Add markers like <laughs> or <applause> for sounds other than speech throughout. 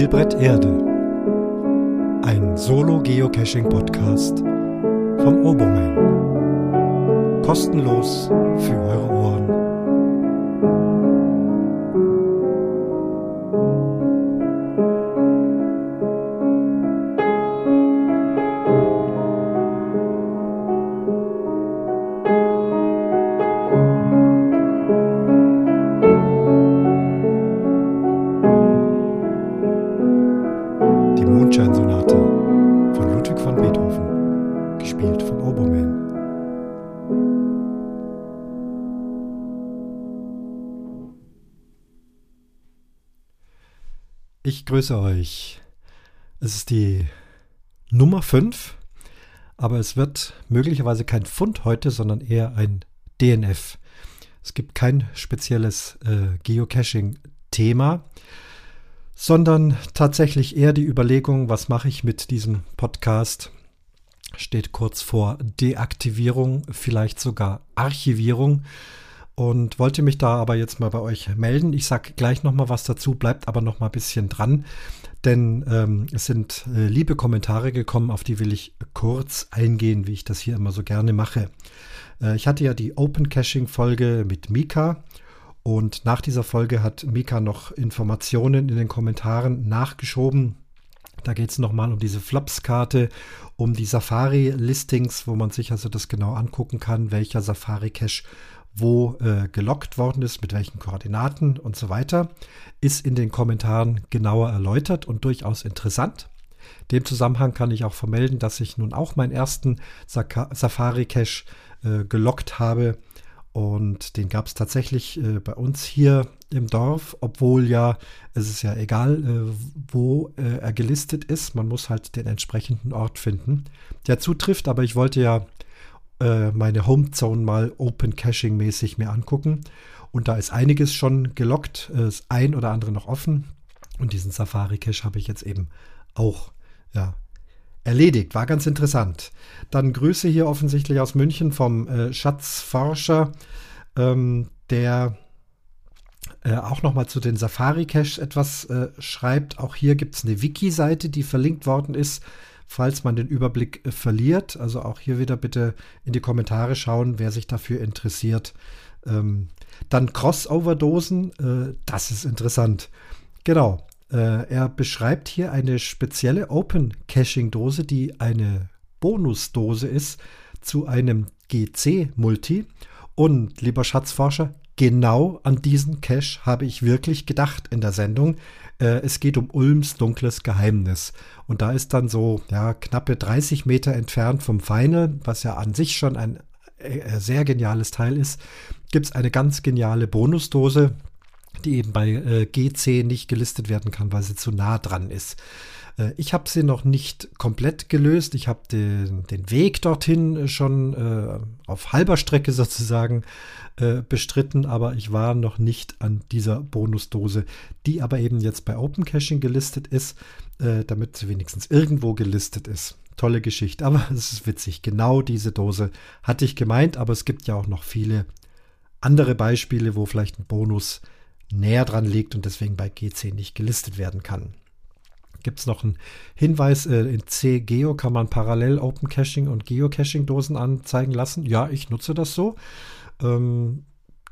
Spielbrett Erde. Ein Solo-Geocaching-Podcast vom Oboman. Kostenlos für eure Ohren. Ich grüße euch. Es ist die Nummer 5, aber es wird möglicherweise kein Fund heute, sondern eher ein DNF. Es gibt kein spezielles äh, Geocaching-Thema sondern tatsächlich eher die Überlegung, was mache ich mit diesem Podcast? Steht kurz vor Deaktivierung, vielleicht sogar Archivierung und wollte mich da aber jetzt mal bei euch melden. Ich sage gleich noch mal was dazu, bleibt aber noch mal ein bisschen dran, denn ähm, es sind äh, liebe Kommentare gekommen, auf die will ich kurz eingehen, wie ich das hier immer so gerne mache. Äh, ich hatte ja die Open Caching Folge mit Mika und nach dieser Folge hat Mika noch Informationen in den Kommentaren nachgeschoben. Da geht es nochmal um diese Flops-Karte, um die Safari-Listings, wo man sich also das genau angucken kann, welcher Safari-Cache wo äh, gelockt worden ist, mit welchen Koordinaten und so weiter, ist in den Kommentaren genauer erläutert und durchaus interessant. Dem Zusammenhang kann ich auch vermelden, dass ich nun auch meinen ersten Safari-Cache äh, gelockt habe und den gab es tatsächlich äh, bei uns hier im Dorf, obwohl ja, es ist ja egal, äh, wo äh, er gelistet ist. Man muss halt den entsprechenden Ort finden, der zutrifft. Aber ich wollte ja äh, meine Homezone mal Open Caching mäßig mir angucken. Und da ist einiges schon gelockt, ist ein oder andere noch offen. Und diesen Safari Cache habe ich jetzt eben auch ja, erledigt. War ganz interessant. Dann Grüße hier offensichtlich aus München vom äh, Schatzforscher, ähm, der äh, auch nochmal zu den Safari-Caches etwas äh, schreibt. Auch hier gibt es eine Wiki-Seite, die verlinkt worden ist, falls man den Überblick äh, verliert. Also auch hier wieder bitte in die Kommentare schauen, wer sich dafür interessiert. Ähm, dann Crossover-Dosen, äh, das ist interessant. Genau, äh, er beschreibt hier eine spezielle Open Caching Dose, die eine Bonusdose ist zu einem GC-Multi. Und lieber Schatzforscher, genau an diesen Cache habe ich wirklich gedacht in der Sendung. Äh, es geht um Ulms dunkles Geheimnis. Und da ist dann so ja, knappe 30 Meter entfernt vom Final, was ja an sich schon ein äh, sehr geniales Teil ist, gibt es eine ganz geniale Bonusdose, die eben bei äh, GC nicht gelistet werden kann, weil sie zu nah dran ist. Äh, ich habe sie noch nicht komplett gelöst. Ich habe den, den, Weg dorthin schon äh, auf halber Strecke sozusagen äh, bestritten, aber ich war noch nicht an dieser Bonusdose, die aber eben jetzt bei Open Caching gelistet ist, äh, damit sie wenigstens irgendwo gelistet ist. Tolle Geschichte, aber <laughs> es ist witzig. Genau diese Dose hatte ich gemeint, aber es gibt ja auch noch viele andere Beispiele, wo vielleicht ein Bonus näher dran liegt und deswegen bei G10 nicht gelistet werden kann. Gibt es noch einen Hinweis, äh, in CGeo kann man parallel Open Caching und Geocaching-Dosen anzeigen lassen. Ja, ich nutze das so. Ähm,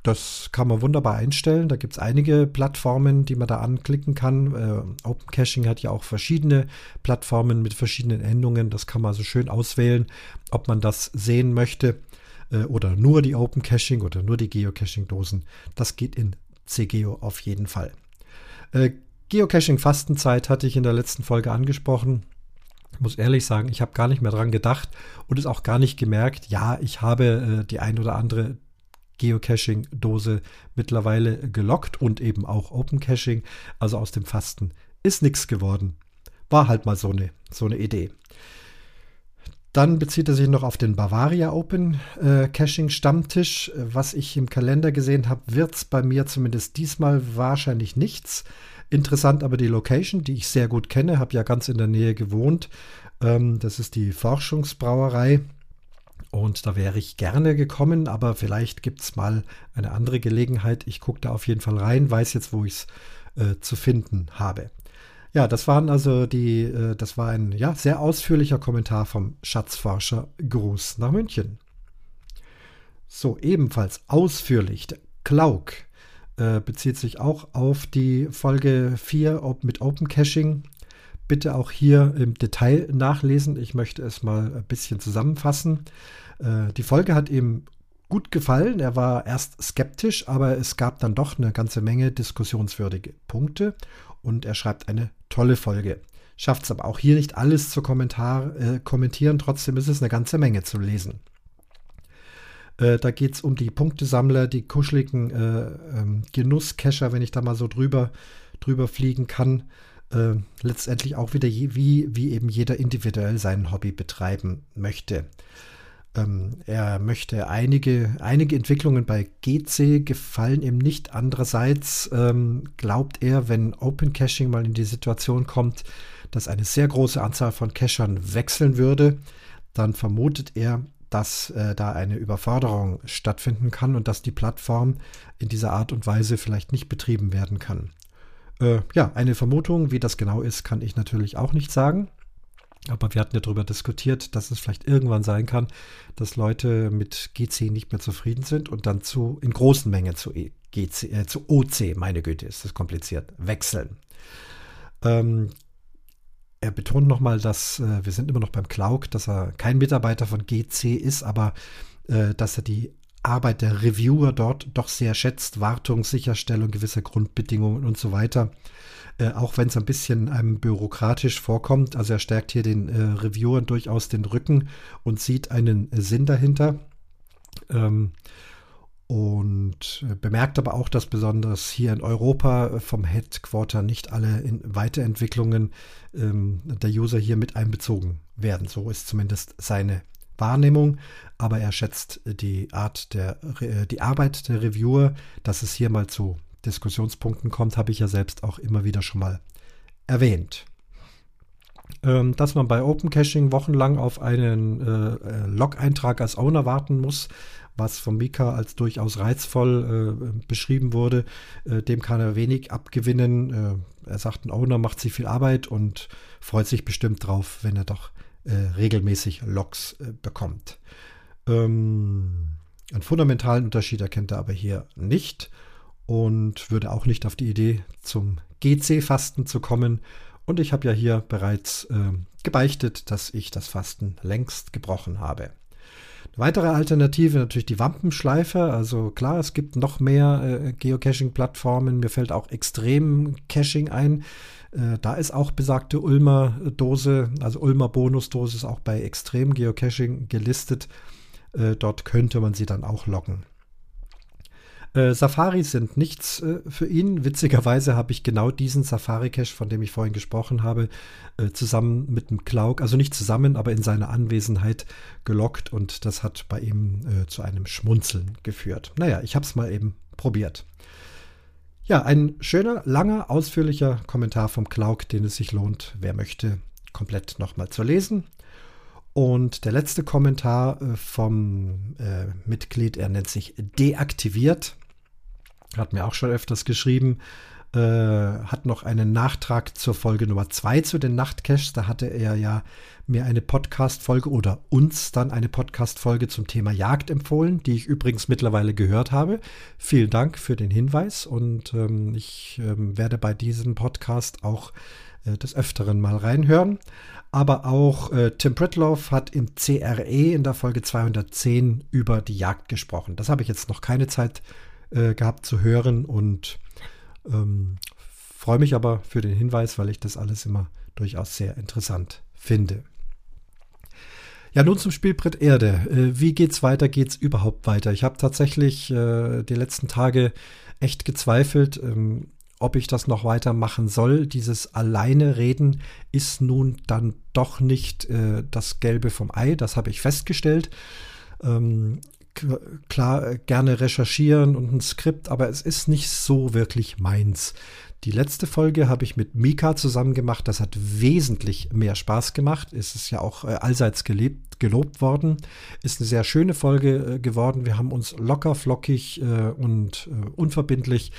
das kann man wunderbar einstellen. Da gibt es einige Plattformen, die man da anklicken kann. Äh, Open Caching hat ja auch verschiedene Plattformen mit verschiedenen Endungen. Das kann man also schön auswählen, ob man das sehen möchte äh, oder nur die Open Caching oder nur die Geocaching-Dosen. Das geht in CGO auf jeden Fall. Äh, Geocaching Fastenzeit hatte ich in der letzten Folge angesprochen. Ich muss ehrlich sagen, ich habe gar nicht mehr dran gedacht und es auch gar nicht gemerkt. Ja, ich habe äh, die ein oder andere Geocaching-Dose mittlerweile gelockt und eben auch Open Caching. Also aus dem Fasten ist nichts geworden. War halt mal so eine, so eine Idee. Dann bezieht er sich noch auf den Bavaria Open äh, Caching Stammtisch. Was ich im Kalender gesehen habe, wird es bei mir zumindest diesmal wahrscheinlich nichts. Interessant aber die Location, die ich sehr gut kenne, habe ja ganz in der Nähe gewohnt. Ähm, das ist die Forschungsbrauerei. Und da wäre ich gerne gekommen, aber vielleicht gibt es mal eine andere Gelegenheit. Ich gucke da auf jeden Fall rein, weiß jetzt, wo ich es äh, zu finden habe. Ja, das waren also die, äh, das war ein ja, sehr ausführlicher Kommentar vom Schatzforscher Gruß nach München. So, ebenfalls ausführlich. Klauk äh, bezieht sich auch auf die Folge 4 mit Open Caching. Bitte auch hier im Detail nachlesen. Ich möchte es mal ein bisschen zusammenfassen. Äh, die Folge hat ihm gut gefallen. Er war erst skeptisch, aber es gab dann doch eine ganze Menge diskussionswürdige Punkte und er schreibt eine tolle Folge. Schafft es aber auch hier nicht alles zu Kommentar, äh, kommentieren, trotzdem ist es eine ganze Menge zu lesen. Äh, da geht es um die Punktesammler, die kuscheligen äh, ähm, Genusscacher, wenn ich da mal so drüber, drüber fliegen kann. Äh, letztendlich auch wieder je, wie, wie eben jeder individuell sein Hobby betreiben möchte. Ähm, er möchte einige, einige Entwicklungen bei GC gefallen ihm nicht. Andererseits ähm, glaubt er, wenn Open Caching mal in die Situation kommt, dass eine sehr große Anzahl von Cachern wechseln würde, dann vermutet er, dass äh, da eine Überforderung stattfinden kann und dass die Plattform in dieser Art und Weise vielleicht nicht betrieben werden kann. Äh, ja, eine Vermutung, wie das genau ist, kann ich natürlich auch nicht sagen. Aber wir hatten ja darüber diskutiert, dass es vielleicht irgendwann sein kann, dass Leute mit GC nicht mehr zufrieden sind und dann zu in großen Mengen zu, e, äh, zu OC, meine Güte, ist das kompliziert, wechseln. Ähm, er betont nochmal, dass äh, wir sind immer noch beim Klauk, dass er kein Mitarbeiter von GC ist, aber äh, dass er die Arbeit der Reviewer dort doch sehr schätzt, Wartung, Sicherstellung gewisser Grundbedingungen und so weiter. Äh, auch wenn es ein bisschen einem bürokratisch vorkommt. Also er stärkt hier den äh, Reviewern durchaus den Rücken und sieht einen Sinn dahinter. Ähm, und äh, bemerkt aber auch, dass besonders hier in Europa vom Headquarter nicht alle Weiterentwicklungen ähm, der User hier mit einbezogen werden. So ist zumindest seine Wahrnehmung, aber er schätzt die Art der die Arbeit der Reviewer, dass es hier mal zu Diskussionspunkten kommt, habe ich ja selbst auch immer wieder schon mal erwähnt. Ähm, dass man bei Open Caching wochenlang auf einen äh, äh, Log-Eintrag als Owner warten muss, was von Mika als durchaus reizvoll äh, beschrieben wurde, äh, dem kann er wenig abgewinnen. Äh, er sagt, ein Owner macht sich viel Arbeit und freut sich bestimmt drauf, wenn er doch äh, regelmäßig Logs bekommt. Ähm, einen fundamentalen Unterschied erkennt er aber hier nicht und würde auch nicht auf die Idee, zum GC-Fasten zu kommen. Und ich habe ja hier bereits äh, gebeichtet, dass ich das Fasten längst gebrochen habe. Eine weitere Alternative natürlich die Wampenschleife. Also klar, es gibt noch mehr äh, Geocaching-Plattformen. Mir fällt auch Extrem Caching ein. Äh, da ist auch besagte Ulmer Dose, also Ulmer Bonusdose ist auch bei Extrem Geocaching gelistet. Äh, dort könnte man sie dann auch loggen. Äh, Safaris sind nichts äh, für ihn. Witzigerweise habe ich genau diesen Safari-Cache, von dem ich vorhin gesprochen habe, äh, zusammen mit dem Klauk, also nicht zusammen, aber in seiner Anwesenheit gelockt und das hat bei ihm äh, zu einem Schmunzeln geführt. Naja, ich habe es mal eben probiert. Ja, ein schöner, langer, ausführlicher Kommentar vom Klauk, den es sich lohnt, wer möchte, komplett nochmal zu lesen. Und der letzte Kommentar äh, vom äh, Mitglied, er nennt sich deaktiviert, hat mir auch schon öfters geschrieben, äh, hat noch einen Nachtrag zur Folge Nummer 2 zu den Nachtcaches. Da hatte er ja mir eine Podcast-Folge oder uns dann eine Podcast-Folge zum Thema Jagd empfohlen, die ich übrigens mittlerweile gehört habe. Vielen Dank für den Hinweis und ähm, ich ähm, werde bei diesem Podcast auch äh, des Öfteren mal reinhören. Aber auch äh, Tim Pritloff hat im CRE in der Folge 210 über die Jagd gesprochen. Das habe ich jetzt noch keine Zeit äh, gehabt zu hören und ähm, freue mich aber für den Hinweis, weil ich das alles immer durchaus sehr interessant finde. Ja, nun zum Spielbrett Erde. Äh, wie geht's weiter? Geht's überhaupt weiter? Ich habe tatsächlich äh, die letzten Tage echt gezweifelt, ähm, ob ich das noch weitermachen soll. Dieses alleine reden ist nun dann doch nicht äh, das Gelbe vom Ei, das habe ich festgestellt. Ähm, klar, äh, gerne recherchieren und ein Skript, aber es ist nicht so wirklich meins. Die letzte Folge habe ich mit Mika zusammen gemacht. Das hat wesentlich mehr Spaß gemacht. Es ist ja auch äh, allseits gelebt, gelobt worden. Ist eine sehr schöne Folge äh, geworden. Wir haben uns locker, flockig und unverbindlich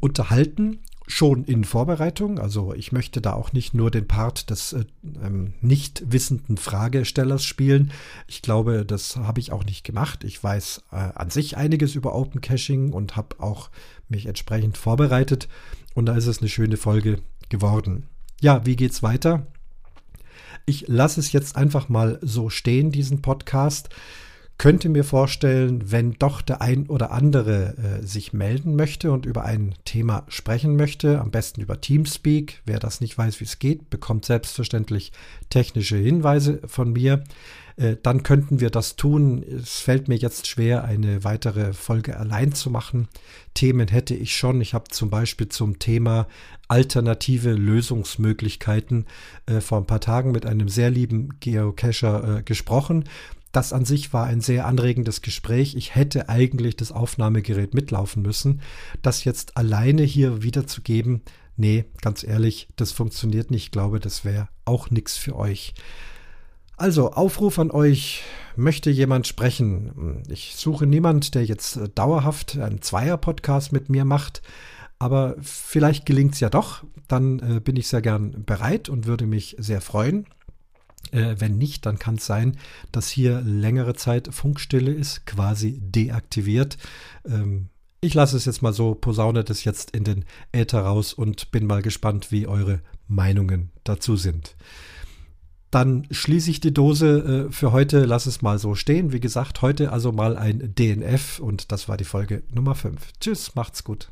unterhalten. Schon in Vorbereitung. Also ich möchte da auch nicht nur den Part des äh, ähm, nicht wissenden Fragestellers spielen. Ich glaube, das habe ich auch nicht gemacht. Ich weiß äh, an sich einiges über Open Caching und habe auch mich entsprechend vorbereitet. Und da ist es eine schöne Folge geworden. Ja, wie geht's weiter? Ich lasse es jetzt einfach mal so stehen, diesen Podcast könnte mir vorstellen, wenn doch der ein oder andere äh, sich melden möchte und über ein Thema sprechen möchte, am besten über Teamspeak. Wer das nicht weiß, wie es geht, bekommt selbstverständlich technische Hinweise von mir. Äh, dann könnten wir das tun. Es fällt mir jetzt schwer, eine weitere Folge allein zu machen. Themen hätte ich schon. Ich habe zum Beispiel zum Thema alternative Lösungsmöglichkeiten äh, vor ein paar Tagen mit einem sehr lieben Geocacher äh, gesprochen das an sich war ein sehr anregendes Gespräch. Ich hätte eigentlich das Aufnahmegerät mitlaufen müssen. Das jetzt alleine hier wiederzugeben, nee, ganz ehrlich, das funktioniert nicht. Ich glaube, das wäre auch nichts für euch. Also, Aufruf an euch. Möchte jemand sprechen? Ich suche niemand, der jetzt äh, dauerhaft einen Zweier-Podcast mit mir macht. Aber vielleicht gelingt es ja doch. Dann äh, bin ich sehr gern bereit und würde mich sehr freuen. Äh, wenn nicht, dann kann es sein, dass hier längere Zeit Funkstille ist, quasi deaktiviert. Ähm, ich lasse es jetzt mal so, posaune das jetzt in den Äther raus und bin mal gespannt, wie eure Meinungen dazu sind. Dann schließe ich die Dose äh, für heute, lasse es mal so stehen. Wie gesagt, heute also mal ein DNF und das war die Folge Nummer 5. Tschüss, macht's gut.